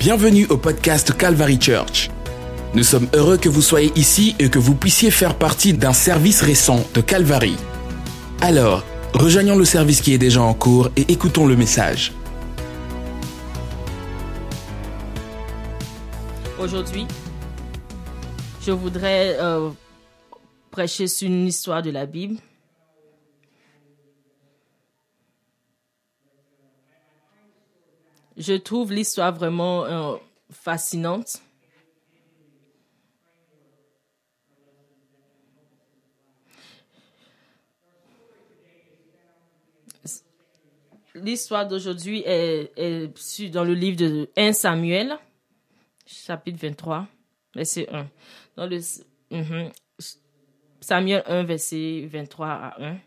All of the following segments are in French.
Bienvenue au podcast Calvary Church. Nous sommes heureux que vous soyez ici et que vous puissiez faire partie d'un service récent de Calvary. Alors, rejoignons le service qui est déjà en cours et écoutons le message. Aujourd'hui, je voudrais euh, prêcher sur une histoire de la Bible. Je trouve l'histoire vraiment euh, fascinante. L'histoire d'aujourd'hui est, est dans le livre de 1 Samuel, chapitre 23, verset 1. Dans le, mhm, Samuel 1, verset 23 à 1.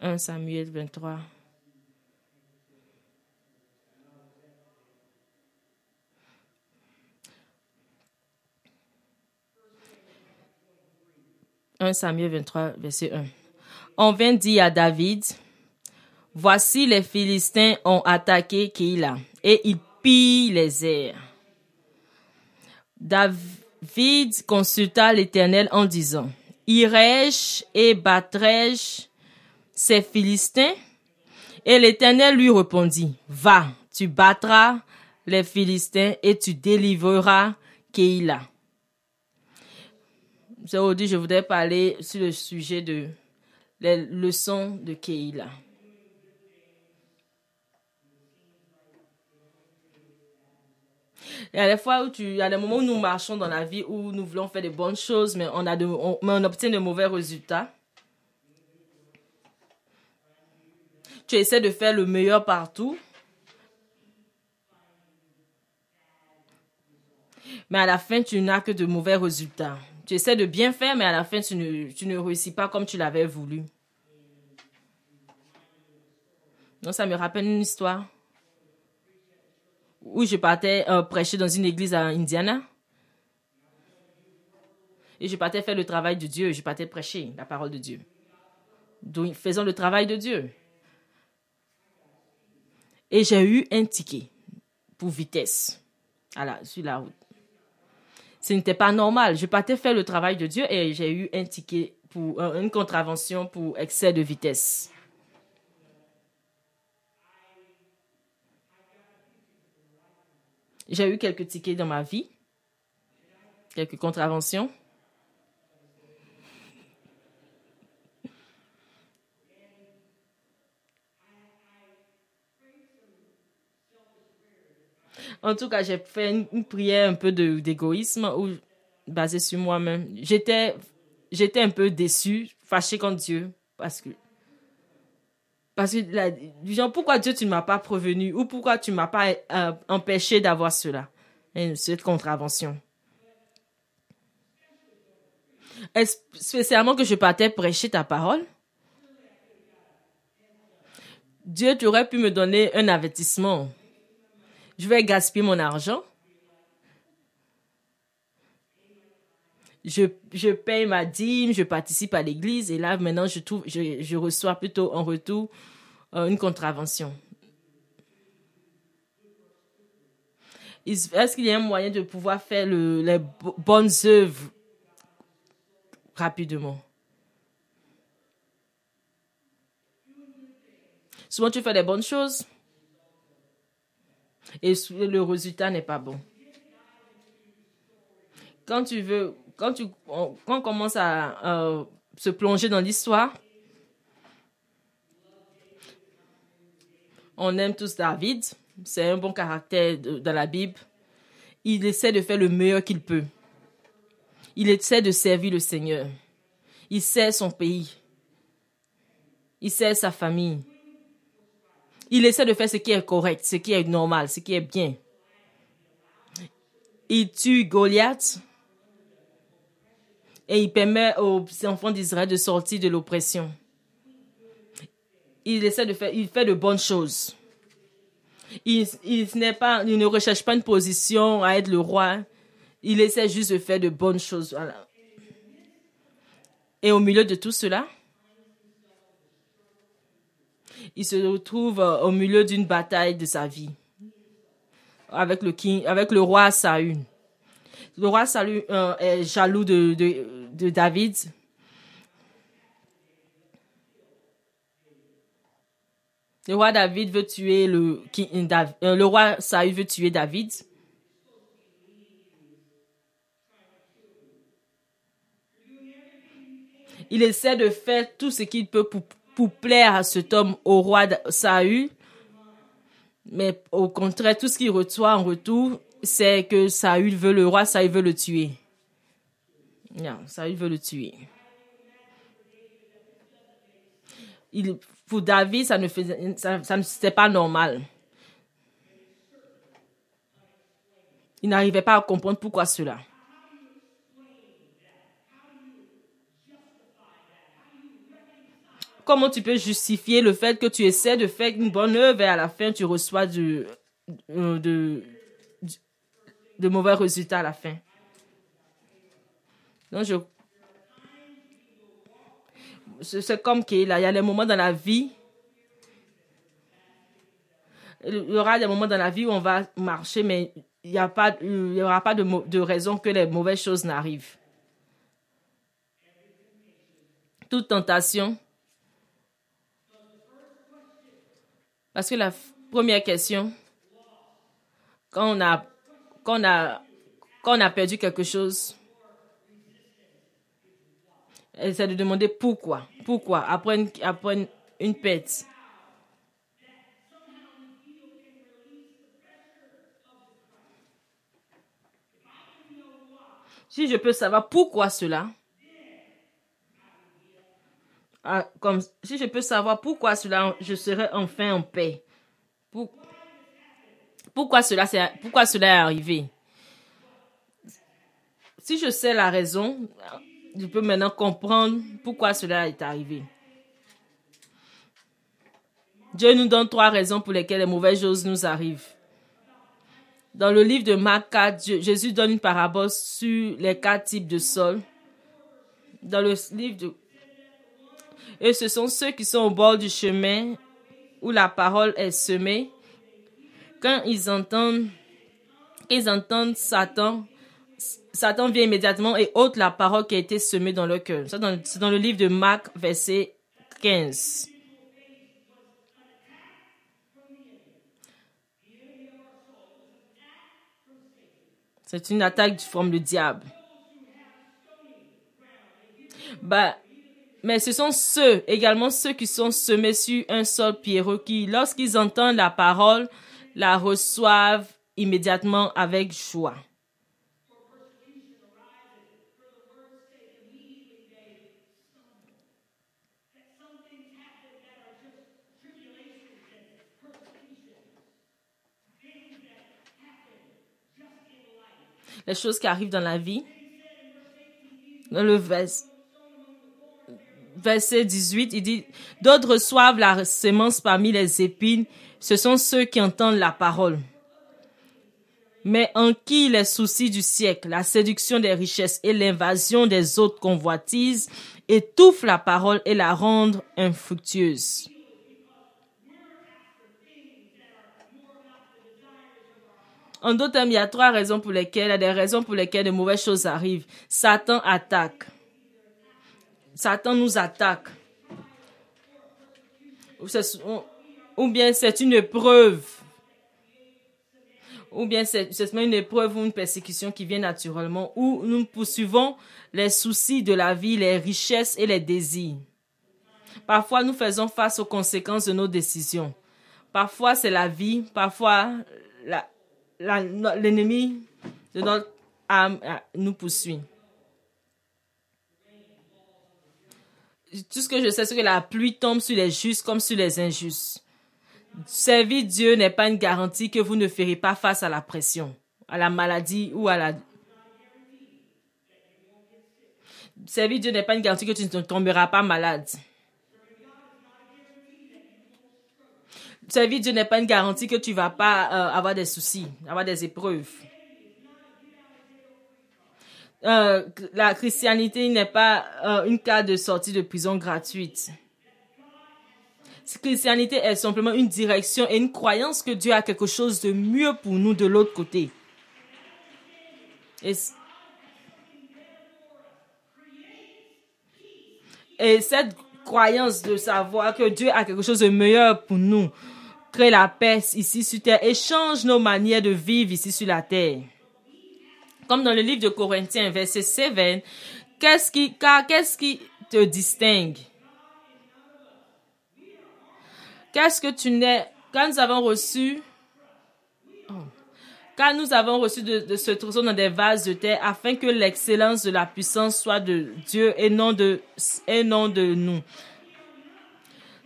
1 Samuel 23. « 1 Samuel 23, verset 1. On vint dire à David, Voici les Philistins ont attaqué Keïla et ils pillent les airs. David consulta l'Éternel en disant, Irai-je et battrai-je ces Philistins? Et l'Éternel lui répondit, Va, tu battras les Philistins et tu délivreras Keïla. Aujourd'hui, je voudrais parler sur le sujet de les leçons de Keïla. Il y a des fois où tu, il y a des moments où nous marchons dans la vie où nous voulons faire de bonnes choses, mais on, a de, mais on obtient de mauvais résultats. Tu essaies de faire le meilleur partout. Mais à la fin, tu n'as que de mauvais résultats. Tu essaies de bien faire, mais à la fin, tu ne, tu ne réussis pas comme tu l'avais voulu. Donc, ça me rappelle une histoire où je partais euh, prêcher dans une église à Indiana. Et je partais faire le travail de Dieu. Je partais prêcher la parole de Dieu. Donc, faisons le travail de Dieu. Et j'ai eu un ticket pour vitesse à sur la route. Ce n'était pas normal. Je partais faire le travail de Dieu et j'ai eu un ticket pour euh, une contravention pour excès de vitesse. J'ai eu quelques tickets dans ma vie, quelques contraventions. En tout cas, j'ai fait une, prière un peu d'égoïsme basée sur moi-même. J'étais, un peu déçue, fâchée contre Dieu parce que parce pourquoi Dieu tu ne m'as pas prévenu ou pourquoi tu ne m'as pas euh, empêché d'avoir cela, cette contravention. Spécialement que je partais prêcher ta parole? Dieu, tu aurais pu me donner un avertissement je vais gaspiller mon argent. Je, je paye ma dîme, je participe à l'église et là maintenant je, trouve, je, reçois plutôt en retour euh, une contravention. Est-ce qu'il y a un moyen de pouvoir faire le, les bonnes œuvres rapidement? Souvent tu fais des bonnes choses, et le résultat n'est pas bon. Quand tu veux, quand, tu, on, commence à se plonger dans l'histoire, on aime tous David, c'est un bon caractère dans la Bible. Il essaie de faire le meilleur qu'il peut. Il essaie de servir le Seigneur. Il sert son pays. Il sert sa famille. Il essaie de faire ce qui est correct, ce qui est normal, ce qui est bien. Il tue Goliath et il permet aux enfants d'Israël de sortir de l'oppression. Il essaie de faire, il fait de bonnes choses. Il, ne recherche pas une position à être le roi. Il essaie juste de faire de bonnes choses. Et au milieu de tout cela, il se retrouve euh, au milieu d'une bataille de sa vie. avec le, roi Saül. Le roi Saül euh, est jaloux de, David. Le roi David veut tuer euh, le roi Saül veut tuer David. Il essaie de faire tout ce qu'il peut pour, pour, plaire à cet homme, au roi Saül. Mais au contraire, tout ce qu'il reçoit en retour, c'est que Saül veut le roi, Saül veut le tuer. Non, Saül veut le tuer. Il, pour David, ça ne faisait, ça, c'était pas normal. Il n'arrivait pas à comprendre pourquoi cela. Comment tu peux justifier le fait que tu essaies de faire une bonne œuvre et à la fin tu reçois euh, de, de mauvais résultats à la fin? Donc, je. C'est comme qu'il y a des moments dans la vie. Il y aura des moments dans la vie où on va marcher, mais il n'y a pas, aura pas de, de raison que les mauvaises choses n'arrivent. Toute tentation Parce que la première question, quand on a, quand on a, quand on a perdu quelque chose, c'est de demander pourquoi. Pourquoi après une, après une, une perte. Si je peux savoir pourquoi cela, ah, comme si je peux savoir pourquoi cela, je serai enfin en paix. pourquoi cela, est arrivé? Si je sais la raison, je peux maintenant comprendre pourquoi cela est arrivé. Dieu nous donne trois raisons pour lesquelles les mauvaises choses nous arrivent. Dans le livre de Marc 4, Jésus donne une parabole sur les quatre types de sol. Dans le livre de et ce sont ceux qui sont au bord du chemin où la parole est semée. Quand ils entendent, ils entendent Satan, Satan vient immédiatement et ôte la parole qui a été semée dans leur cœur. C'est dans, le livre de Marc, verset 15. C'est une attaque du forme du diable. Bah, mais ce sont ceux, également ceux qui sont semés sur un sol pierreux qui, lorsqu'ils entendent la parole, la reçoivent immédiatement avec joie. Les choses qui arrivent dans la vie, dans le veste verset 18, il dit, d'autres reçoivent la sémence parmi les épines, ce sont ceux qui entendent la parole. Mais en qui les soucis du siècle, la séduction des richesses et l'invasion des autres convoitises étouffent la parole et la rendent infructueuse. En d'autres termes, il y a trois raisons pour lesquelles, il y a des raisons pour lesquelles de mauvaises choses arrivent. Satan attaque. Satan nous attaque. Ou bien c'est une épreuve. Ou bien c'est une épreuve ou une persécution qui vient naturellement. Ou nous poursuivons les soucis de la vie, les richesses et les désirs. Parfois, nous faisons face aux conséquences de nos décisions. Parfois, c'est la vie. Parfois, l'ennemi de notre âme euh, nous poursuit. Tout ce que je sais, c'est que la pluie tombe sur les justes comme sur les injustes. Servir Dieu n'est pas une garantie que vous ne ferez pas face à la pression, à la maladie ou à la... Servir Dieu n'est pas une garantie que tu ne tomberas pas malade. Servir Dieu n'est pas une garantie que tu ne vas pas euh, avoir des soucis, avoir des épreuves. Euh, la christianité n'est pas euh, une carte de sortie de prison gratuite. christianité est simplement une direction et une croyance que Dieu a quelque chose de mieux pour nous de l'autre côté. Et cette croyance de savoir que Dieu a quelque chose de meilleur pour nous crée la paix ici sur terre et change nos manières de vivre ici sur la terre. Comme dans le livre de Corinthiens, verset 7, qu'est-ce qui, qu'est-ce qui te distingue? Qu'est-ce que tu n'es, quand nous avons reçu, oh, quand nous avons reçu de, ce trésor dans des vases de terre, afin que l'excellence de la puissance soit de Dieu et non de, et non de nous.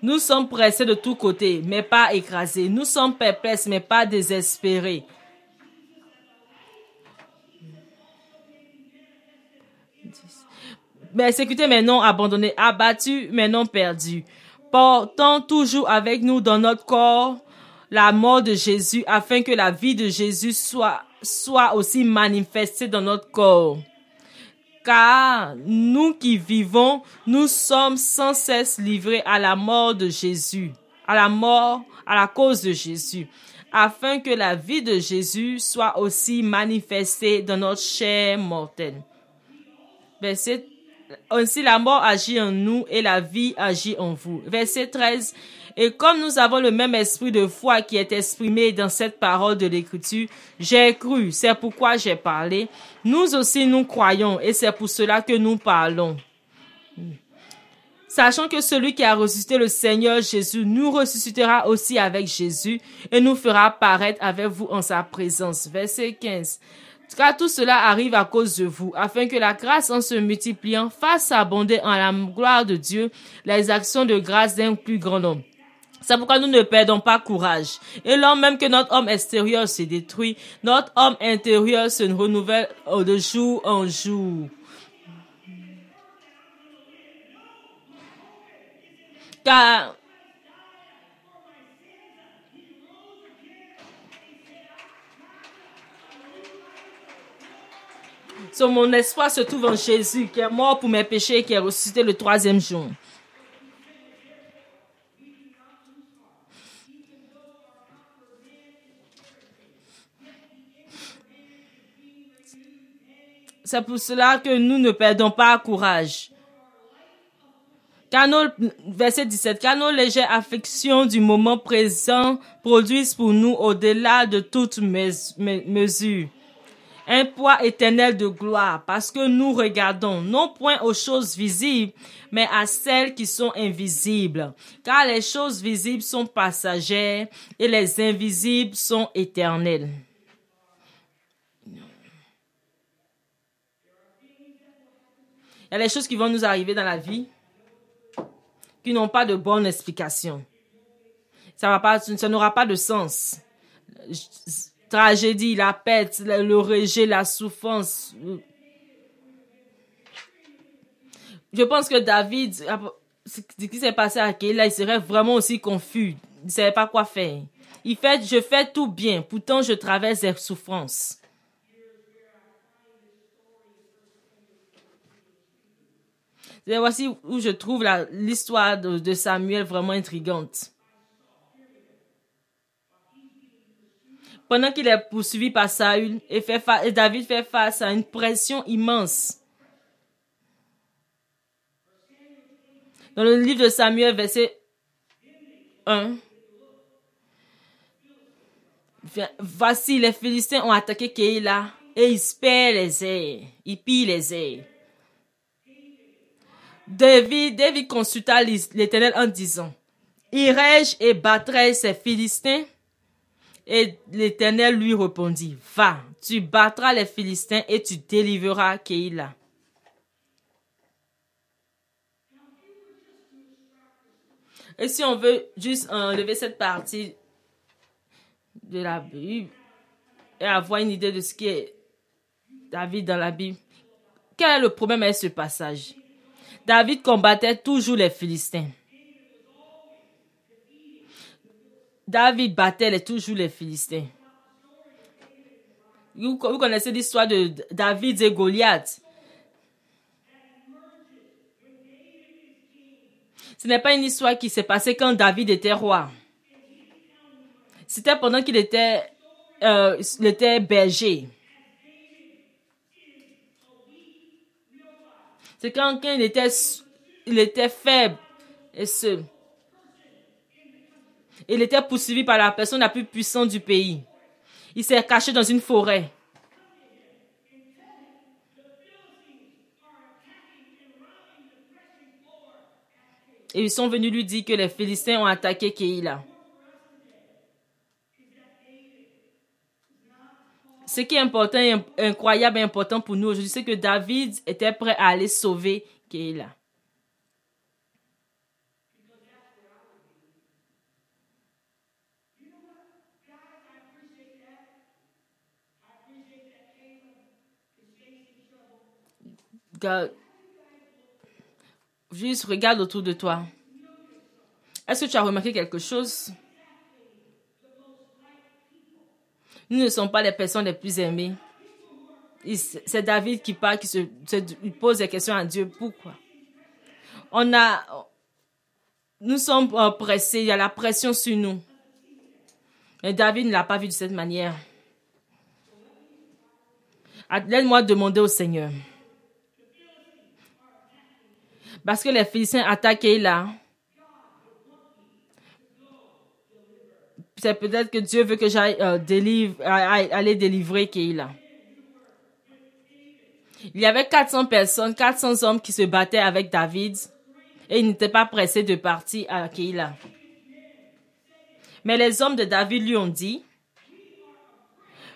Nous sommes pressés de tous côtés, mais pas écrasés. Nous sommes perplexes, mais pas désespérés. Persécutés, mais non abandonnés. Abattus, mais non perdus. Portant toujours avec nous dans notre corps la mort de Jésus, afin que la vie de Jésus soit, soit aussi manifestée dans notre corps car nous qui vivons, nous sommes sans cesse livrés à la mort de Jésus, à la mort, à la cause de Jésus, afin que la vie de Jésus soit aussi manifestée dans notre chair mortelle. Verset ainsi la mort agit en nous et la vie agit en vous. Verset 13. Et comme nous avons le même esprit de foi qui est exprimé dans cette parole de l'Écriture, j'ai cru, c'est pourquoi j'ai parlé. Nous aussi nous croyons et c'est pour cela que nous parlons. Sachant que celui qui a ressuscité le Seigneur Jésus nous ressuscitera aussi avec Jésus et nous fera paraître avec vous en sa présence. Verset 15. Car tout cela arrive à cause de vous, afin que la grâce en se multipliant fasse abonder en la gloire de Dieu les actions de grâce d'un plus grand nombre. C'est pourquoi nous ne perdons pas courage. Et lors même que notre homme extérieur se détruit, notre homme intérieur se renouvelle de jour en jour. Car mon espoir se trouve en Jésus, qui est mort pour mes péchés et qui est ressuscité le troisième jour. C'est pour cela que nous ne perdons pas courage. Car nos, verset 17, car nos légères affections du moment présent produisent pour nous au-delà de toute mesure un poids éternel de gloire, parce que nous regardons non point aux choses visibles, mais à celles qui sont invisibles. Car les choses visibles sont passagères et les invisibles sont éternelles. Il y a des choses qui vont nous arriver dans la vie qui n'ont pas de bonne explication. Ça n'aura pas de sens. Tragédie, la perte, le rejet, la souffrance. Je pense que David, ce qui s'est passé à Kéla, il serait vraiment aussi confus. Il ne savait pas quoi faire. Il fait, je fais tout bien, pourtant je traverse des souffrances. Voici où je trouve l'histoire de, Samuel vraiment intrigante. Pendant qu'il est poursuivi par Saül, et, fait et David fait face à une pression immense. Dans le livre de Samuel, verset 1, Voici, les Philistins ont attaqué Keïla et ils perdent les airs, ils pillent les airs. David, David consulta l'Éternel en disant, Irai-je et battrai ces Philistins? Et l'Éternel lui répondit, Va, tu battras les Philistins et tu délivreras Keïla. Et si on veut juste enlever cette partie de la Bible et avoir une idée de ce qui est David dans la Bible, quel est le problème avec ce passage? David combattait toujours les Philistins. David battait toujours les Philistins. Vous, connaissez l'histoire de David et Goliath. Ce n'est pas une histoire qui s'est passée quand David était roi. C'était pendant qu'il était, euh, berger. C'est quand, il, était, il était faible et seul. Il était poursuivi par la personne la plus puissante du pays. Il s'est caché dans une forêt. Et ils sont venus lui dire que les Philistins ont attaqué Keïla. Ce qui est important incroyable et important pour nous aujourd'hui, c'est que David était prêt à aller sauver Keïla. Juste regarde autour de toi. Est-ce que tu as remarqué quelque chose? Nous ne sommes pas les personnes les plus aimées. C'est David qui parle, qui se, pose des questions à Dieu. Pourquoi? On a, nous sommes pressés, il y a la pression sur nous. Mais David ne l'a pas vu de cette manière. Laisse-moi demander au Seigneur. Parce que les Philistins attaquaient là. C'est peut-être que Dieu veut que j'aille euh, aller délivrer Keïla. Il y avait 400 personnes, 400 hommes qui se battaient avec David et ils n'étaient pas pressés de partir à Keïla. Mais les hommes de David lui ont dit,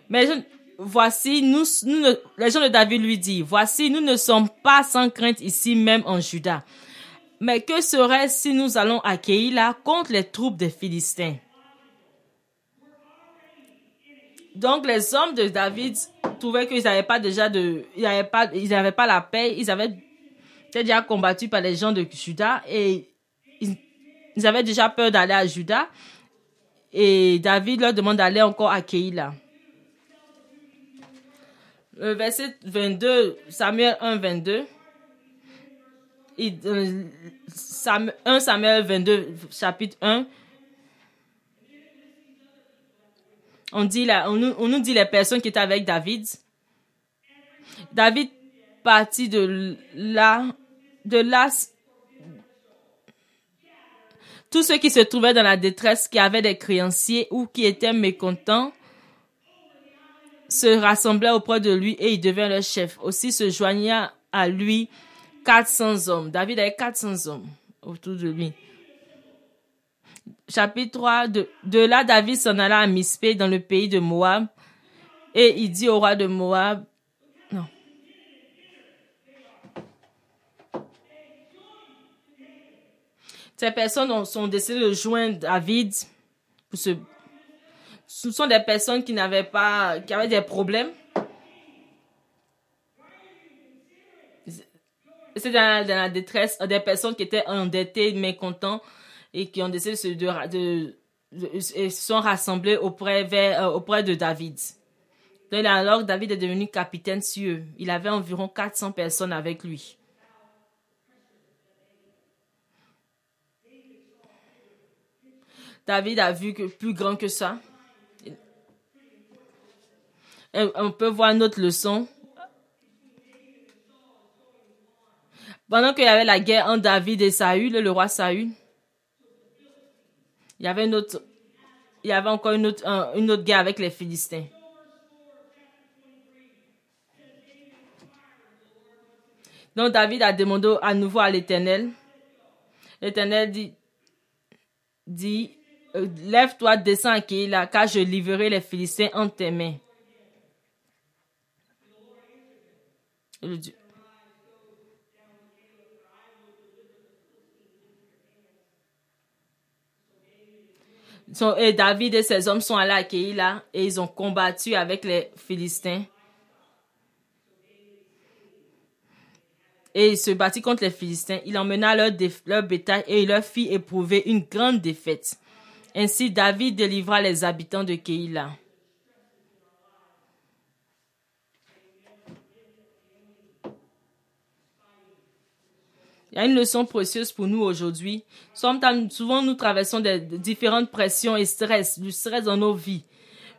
mais voici, nous, les gens de David lui disent, voici, nous ne sommes pas sans crainte ici même en Juda. Mais que serait si nous allons à Keïla contre les troupes des Philistins? Donc les hommes de David trouvaient qu'ils n'avaient pas déjà de, ils n'avaient pas, ils pas la paix, ils avaient déjà combattu par les gens de Juda et ils, ils avaient déjà peur d'aller à Juda. Et David leur demande d'aller encore à Keïla verset 22, Samuel 1, 22. 1 Samuel 22, chapitre 1. On, dit là, on, nous, on nous dit les personnes qui étaient avec David. David partit de là, de là, tous ceux qui se trouvaient dans la détresse, qui avaient des créanciers ou qui étaient mécontents, se rassemblaient auprès de lui et il devint leur chef. Aussi se joignait à lui 400 hommes. David avait 400 hommes autour de lui. Chapitre 3, de, de là David s'en alla à Mispé dans le pays de Moab et il dit au roi de Moab, non. Ces personnes sont décidées de joindre David pour se ce sont des personnes qui n'avaient pas, qui avaient des problèmes. C'est dans, la détresse, des personnes qui étaient endettées, mécontentes et qui ont décidé de, se sont rassemblées auprès, euh, auprès de David. Donc, alors, David est devenu capitaine sur eux. Il avait environ 400 personnes avec lui. David a vu que plus grand que ça. On peut voir notre leçon. Pendant qu'il y avait la guerre entre David et Saül, le roi Saül, il y avait, une encore une autre, guerre avec les Philistins. Donc David a demandé à nouveau à l'Éternel. L'Éternel dit, dit euh, Lève-toi, descends à Kéila, car je livrerai les Philistins entre tes mains. Et David et ses hommes sont allés à Keïla et ils ont combattu avec les Philistins. Et il se battit contre les Philistins. Il emmena leur, leur bétail et il leur fit éprouver une grande défaite. Ainsi David délivra les habitants de Keïla. Il y a une leçon précieuse pour nous aujourd'hui. Souvent, nous traversons des, différentes pressions et stress, du stress dans nos vies.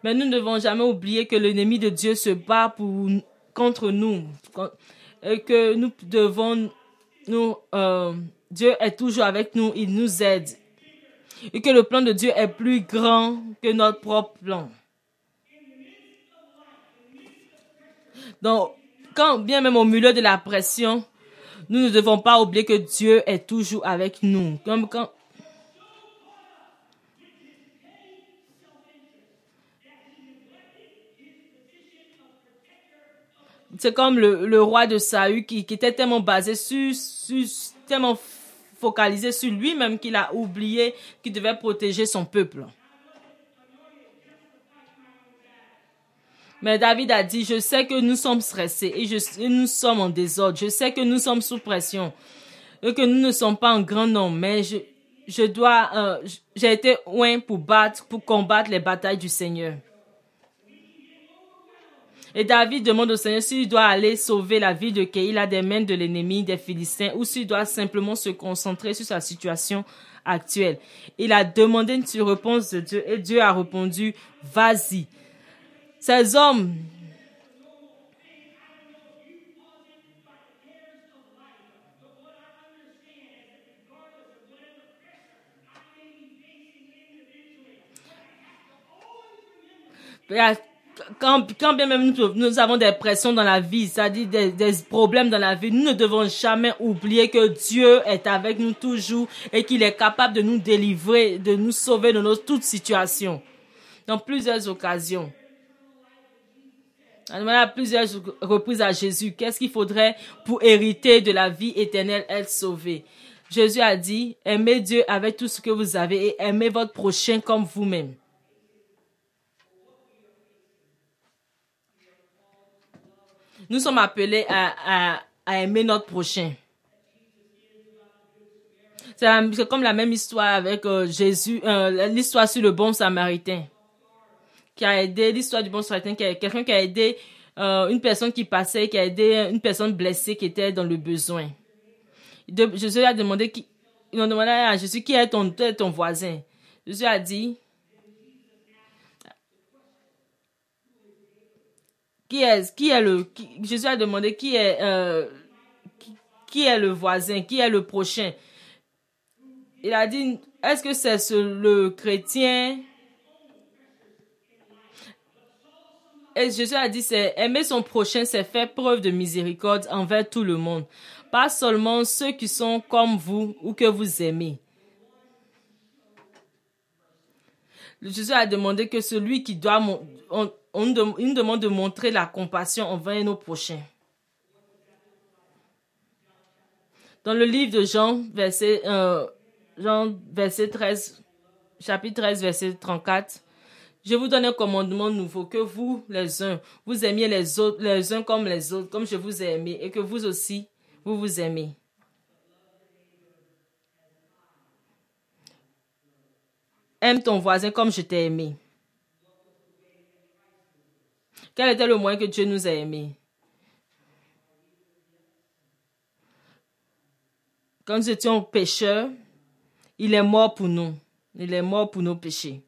Mais nous ne devons jamais oublier que l'ennemi de Dieu se bat pour, contre nous. Et que nous devons, nous, euh, Dieu est toujours avec nous, il nous aide. Et que le plan de Dieu est plus grand que notre propre plan. Donc, quand bien même au milieu de la pression, nous ne devons pas oublier que Dieu est toujours avec nous. Comme quand c'est comme le, roi de Saül qui, était tellement basé sur, sur tellement focalisé sur lui-même qu'il a oublié qu'il devait protéger son peuple. Mais David a dit, je sais que nous sommes stressés et, je, nous sommes en désordre. Je sais que nous sommes sous pression et que nous ne sommes pas en grand nombre. Mais je, je dois, euh, j'ai été loin pour battre, pour combattre les batailles du Seigneur. Et David demande au Seigneur s'il doit aller sauver la vie de Keïla des mains de l'ennemi des Philistins ou s'il doit simplement se concentrer sur sa situation actuelle. Il a demandé une réponse de Dieu et Dieu a répondu, vas-y. Ces hommes quand, quand bien même nous, avons des pressions dans la vie, c'est-à-dire des, problèmes dans la vie, nous ne devons jamais oublier que Dieu est avec nous toujours et qu'il est capable de nous délivrer, de nous sauver de nos, toutes situations, dans plusieurs occasions. A demandé à plusieurs reprises à Jésus qu'est-ce qu'il faudrait pour hériter de la vie éternelle, être sauvé? Jésus a dit, aimez Dieu avec tout ce que vous avez et aimez votre prochain comme vous-même. Nous sommes appelés à, aimer notre prochain. C'est comme la même histoire avec euh, Jésus, euh, l'histoire sur le bon samaritain qui a aidé, l'histoire du bon samaritain, quelqu'un qui a aidé euh, une personne qui passait, qui a aidé une personne blessée qui était dans le besoin. Jésus a demandé, qui, ils ont demandé à Jésus qui est ton, ton voisin. Jésus a dit, qui est, qui est le, Jésus a demandé qui est, euh, qui, est le voisin, qui est le prochain. Il a dit, est-ce que c'est le chrétien Et Jésus a dit, c'est aimer son prochain, c'est faire preuve de miséricorde envers tout le monde. Pas seulement ceux qui sont comme vous ou que vous aimez. Jésus a demandé que celui qui doit, on, on, demande de montrer la compassion envers nos prochains. Dans le livre de Jean, verset, euh, Jean, verset 13, chapitre 13, verset 34, je vous donne un commandement nouveau, que vous, les uns, vous aimiez les autres, les uns comme les autres, comme je vous ai aimé, et que vous aussi, vous vous aimez. Aime ton voisin comme je t'ai aimé. Quel était le moyen que Dieu nous a aimés? Quand nous étions pécheurs, il est mort pour nous. Il est mort pour nos péchés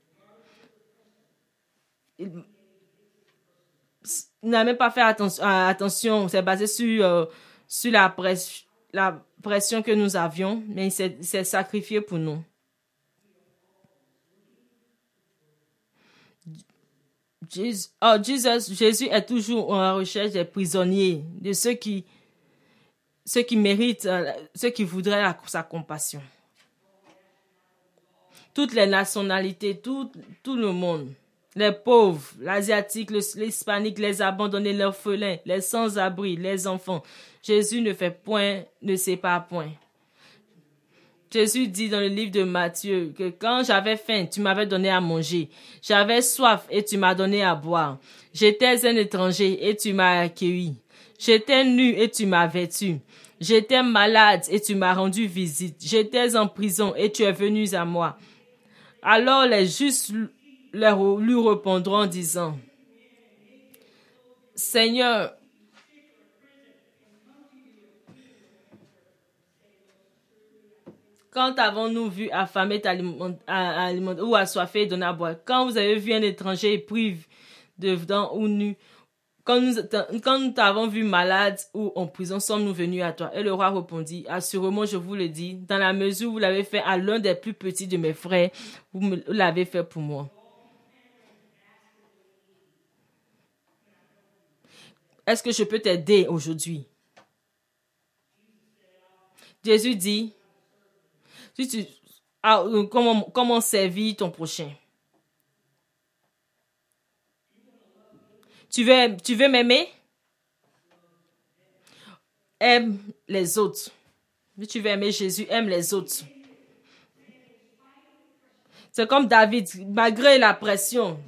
n'a même pas fait attention, euh, attention c'est basé sur, euh, sur la, pression que nous avions, mais il s'est sacrifié pour nous. Jésus, oh, Jésus est toujours en recherche des prisonniers, de ceux qui, ceux qui méritent, euh, ceux qui voudraient sa compassion. Toutes les nationalités, tout, tout le monde les pauvres, l'asiatique, l'hispanique, les abandonnés, les orphelins, les sans-abri, les enfants. Jésus ne fait point, ne sépare point. Jésus dit dans le livre de Matthieu que quand j'avais faim, tu m'avais donné à manger. J'avais soif et tu m'as donné à boire. J'étais un étranger et tu m'as accueilli. J'étais nu et tu m'as vêtu. J'étais malade et tu m'as rendu visite. J'étais en prison et tu es venu à moi. Alors les justes lui répondront en disant, Seigneur, Quand avons-nous vu affamé ou assoiffé donné à boire Quand vous avez vu un étranger prive de dents ou nu? Quand nous, quand nous t'avons vu malade ou en prison, sommes-nous venus à toi Et le roi répondit, assurément, je vous le dis, dans la mesure où vous l'avez fait à l'un des plus petits de mes frères, vous l'avez fait pour moi. Est-ce que je peux t'aider aujourd'hui? Jésus dit, si ah, euh, comment, servir ton prochain? Tu veux, m'aimer? Aime les autres. Si tu veux aimer Jésus, aime les autres. C'est comme David, malgré la pression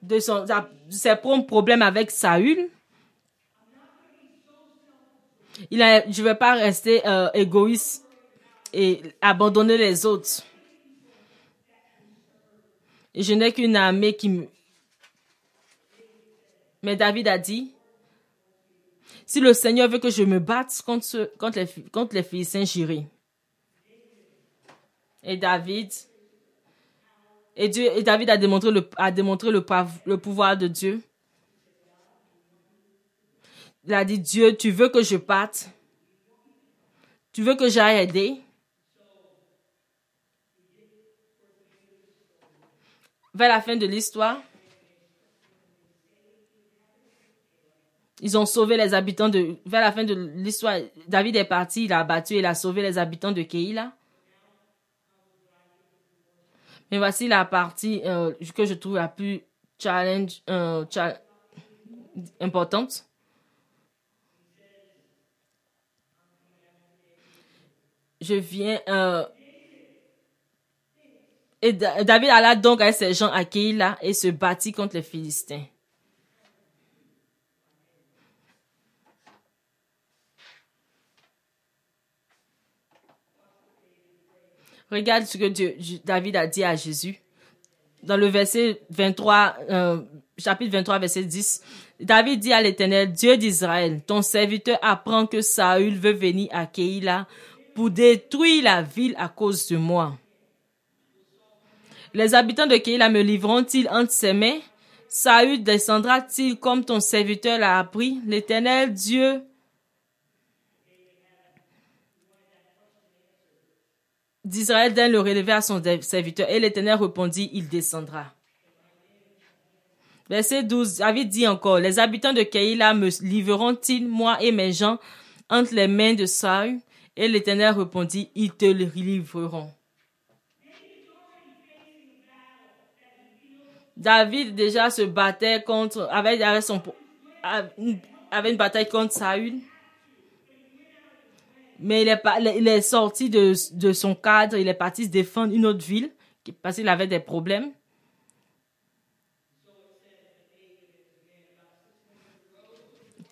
de son, ses problèmes avec Saül, il a, je ne vais pas rester euh, égoïste et abandonner les autres. Je n'ai qu'une armée qui me... Mais David a dit, si le Seigneur veut que je me batte contre, contre, les, contre les Philistins, j'irai. Et David, et David a démontré, le, a démontré le, le pouvoir de Dieu. Il a dit, Dieu, tu veux que je parte? Tu veux que j'aille aider? Vers la fin de l'histoire, ils ont sauvé les habitants de... Vers la fin de l'histoire, David est parti, il a battu, il a sauvé les habitants de Keïla. Mais voici la partie euh, que je trouve la plus challenge, euh, importante. Je viens. Euh, et David alla donc avec ses gens à Keïla et se battit contre les Philistins. Regarde ce que David a dit à Jésus. Dans le verset 23, euh, chapitre 23, verset 10, David dit à l'Éternel, Dieu d'Israël, ton serviteur apprend que Saül veut venir à Keïla pour détruire la ville à cause de moi. Les habitants de Keïla me livreront-ils entre ses mains? Saül descendra-t-il comme ton serviteur l'a appris? L'Éternel Dieu d'Israël d'un le relever à son serviteur. Et l'Éternel répondit, il descendra. Verset 12, David dit encore, les habitants de Keïla me livreront-ils, moi et mes gens, entre les mains de Saül? Et l'Éternel répondit, ils te le livreront. David déjà se battait contre, avec, son, avait une bataille contre Saül. Mais il est, il est sorti de, de son cadre, il est parti se défendre une autre ville parce qu'il avait des problèmes.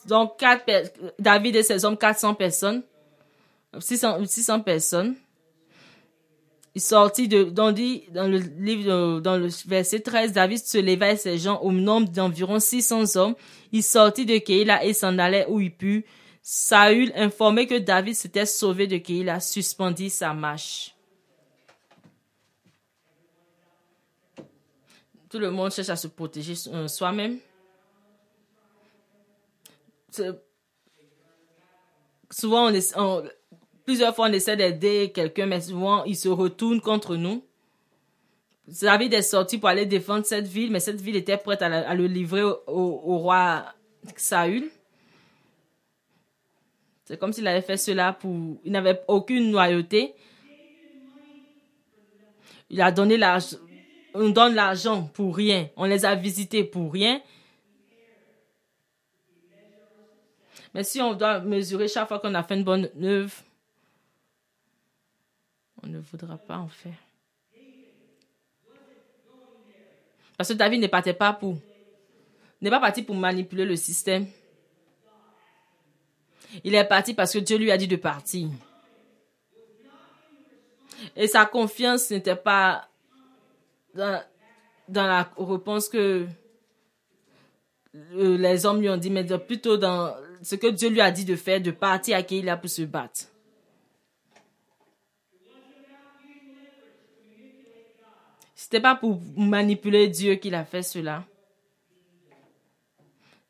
Donc, quatre, David et ses hommes, 400 personnes. 600, 600 personnes. Il sortit de, dans, dans le livre, dans le verset 13, David se leva et ses gens au nombre d'environ 600 hommes. Il sortit de Keïla et s'en allait où il put. Saül, informé que David s'était sauvé de Keïla, suspendit sa marche. Tout le monde cherche à se protéger euh, soi-même. Souvent, on, on, Plusieurs fois, on essaie d'aider quelqu'un, mais souvent, il se retourne contre nous. David est sorti pour aller défendre cette ville, mais cette ville était prête à, le livrer au, roi Saül. C'est comme s'il avait fait cela pour... Il n'avait aucune loyauté. Il a donné l'argent. On donne l'argent pour rien. On les a visités pour rien. Mais si on doit mesurer chaque fois qu'on a fait une bonne œuvre, on ne voudra pas en faire. Parce que David ne partait pas pour, n'est pas parti pour manipuler le système. Il est parti parce que Dieu lui a dit de partir. Et sa confiance n'était pas dans, la réponse que euh, les hommes lui ont dit, mais plutôt dans ce que Dieu lui a dit de faire, de partir à qui il a pour se battre. C'était pas pour manipuler Dieu qu'il a fait cela.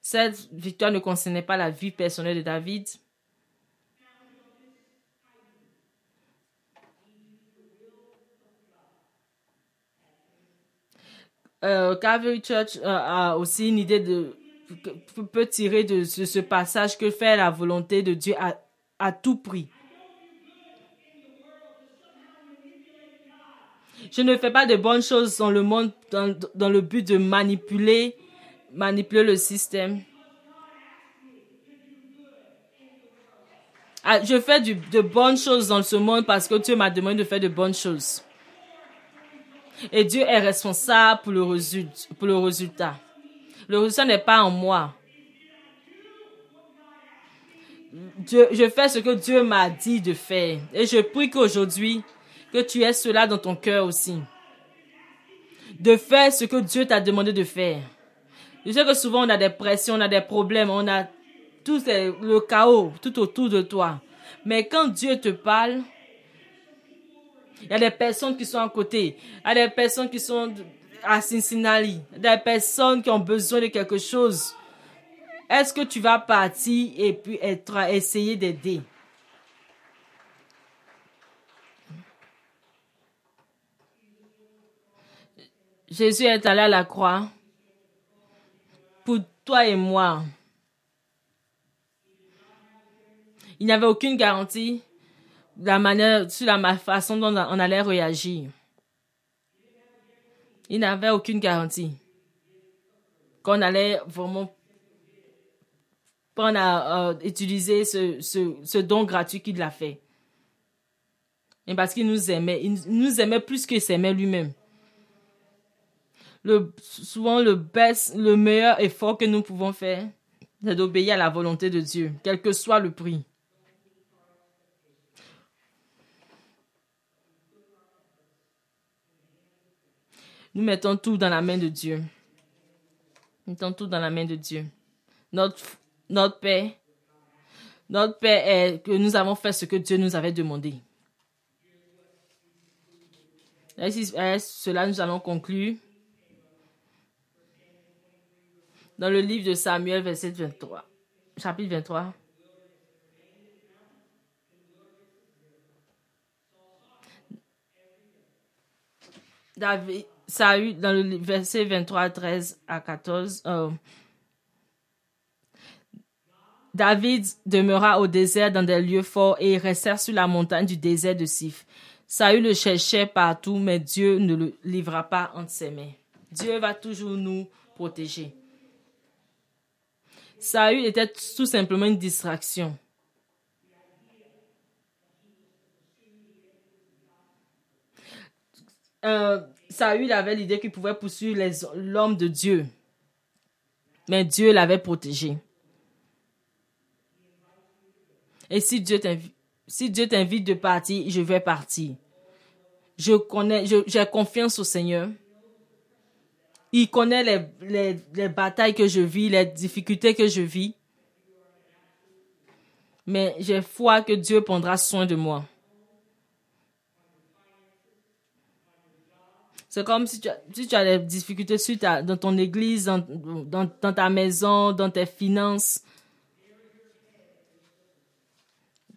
Cette victoire ne concernait pas la vie personnelle de David. Euh, Calvary Church euh, a aussi une idée de peut tirer de ce, passage que faire la volonté de Dieu à, à tout prix. Je ne fais pas de bonnes choses dans le monde dans, le but de manipuler, manipuler le système. Ah, je fais de bonnes choses dans ce monde parce que Dieu m'a demandé de faire de bonnes choses. Et Dieu est responsable pour le, résultat, le résultat. N'est pas en moi. Je fais ce que Dieu m'a dit de faire. Et je prie qu'aujourd'hui, que tu aies cela dans ton cœur aussi. De faire ce que Dieu t'a demandé de faire. Je sais que souvent on a des pressions, on a des problèmes, on a tout le chaos tout autour de toi. Mais quand Dieu te parle, il y a des personnes qui sont à côté. Il y a des personnes qui sont à Cincinnati. Des personnes qui ont besoin de quelque chose. Est-ce que tu vas partir et puis être, essayer d'aider? Jésus est allé à la croix pour toi et moi. Il n'y avait aucune garantie la manière, sur la façon dont on allait réagir. Il n'avait aucune garantie qu'on allait vraiment prendre à utiliser ce, don gratuit qu'il a fait. Et parce qu'il nous aimait, il nous aimait plus qu'il s'aimait lui-même. Le, souvent, le, meilleur effort que nous pouvons faire, c'est d'obéir à la volonté de Dieu, quel que soit le prix. Nous mettons tout dans la main de Dieu. Nous mettons tout dans la main de Dieu. Notre, paix, notre paix est que nous avons fait ce que Dieu nous avait demandé. Cela, nous allons conclure. Dans le livre de Samuel, verset 23, chapitre 23. David, Saül, dans le verset 23, 13 à 14, euh, David demeura au désert dans des lieux forts et resta sur la montagne du désert de Sif. Saül le cherchait partout, mais Dieu ne le livra pas entre ses mains. Dieu va toujours nous protéger. Saül était tout simplement une distraction. Euh, Saül avait l'idée qu'il pouvait poursuivre l'homme de Dieu. Mais Dieu l'avait protégé. Et si Dieu t'invite, si Dieu t'invite de partir, je vais partir. Je connais, j'ai confiance au Seigneur. Il connaît les, les, les batailles que je vis, les difficultés que je vis. Mais j'ai foi que Dieu prendra soin de moi. C'est comme si tu, as, si tu as des difficultés dans ton église, dans, dans ta maison, dans tes finances.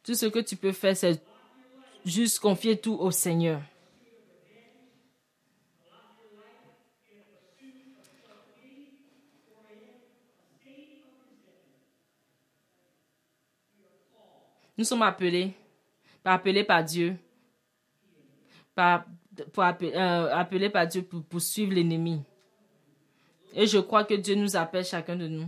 Tout ce que tu peux faire, c'est juste confier tout au Seigneur. Nous sommes appelés, appelés par Dieu, pour appeler, euh, par Dieu pour poursuivre l'ennemi. Et je crois que Dieu nous appelle chacun de nous.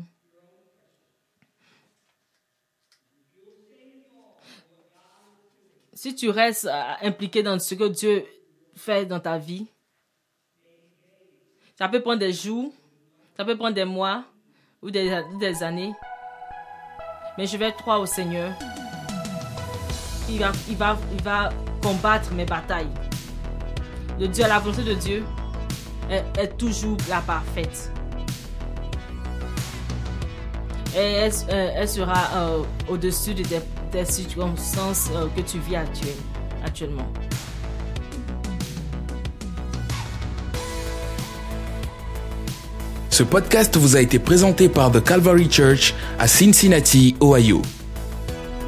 Si tu restes euh, impliqué dans ce que Dieu fait dans ta vie, ça peut prendre des jours, ça peut prendre des mois ou des, des années. Mais je vais croire au Seigneur. Il va, il, va, il va combattre mes batailles de Dieu, la volonté de Dieu est, toujours la parfaite. Et elle, euh, sera euh, au-dessus de tes, circonstances euh, que tu vis actuellement. Ce podcast vous a été présenté par The Calvary Church à Cincinnati, Ohio.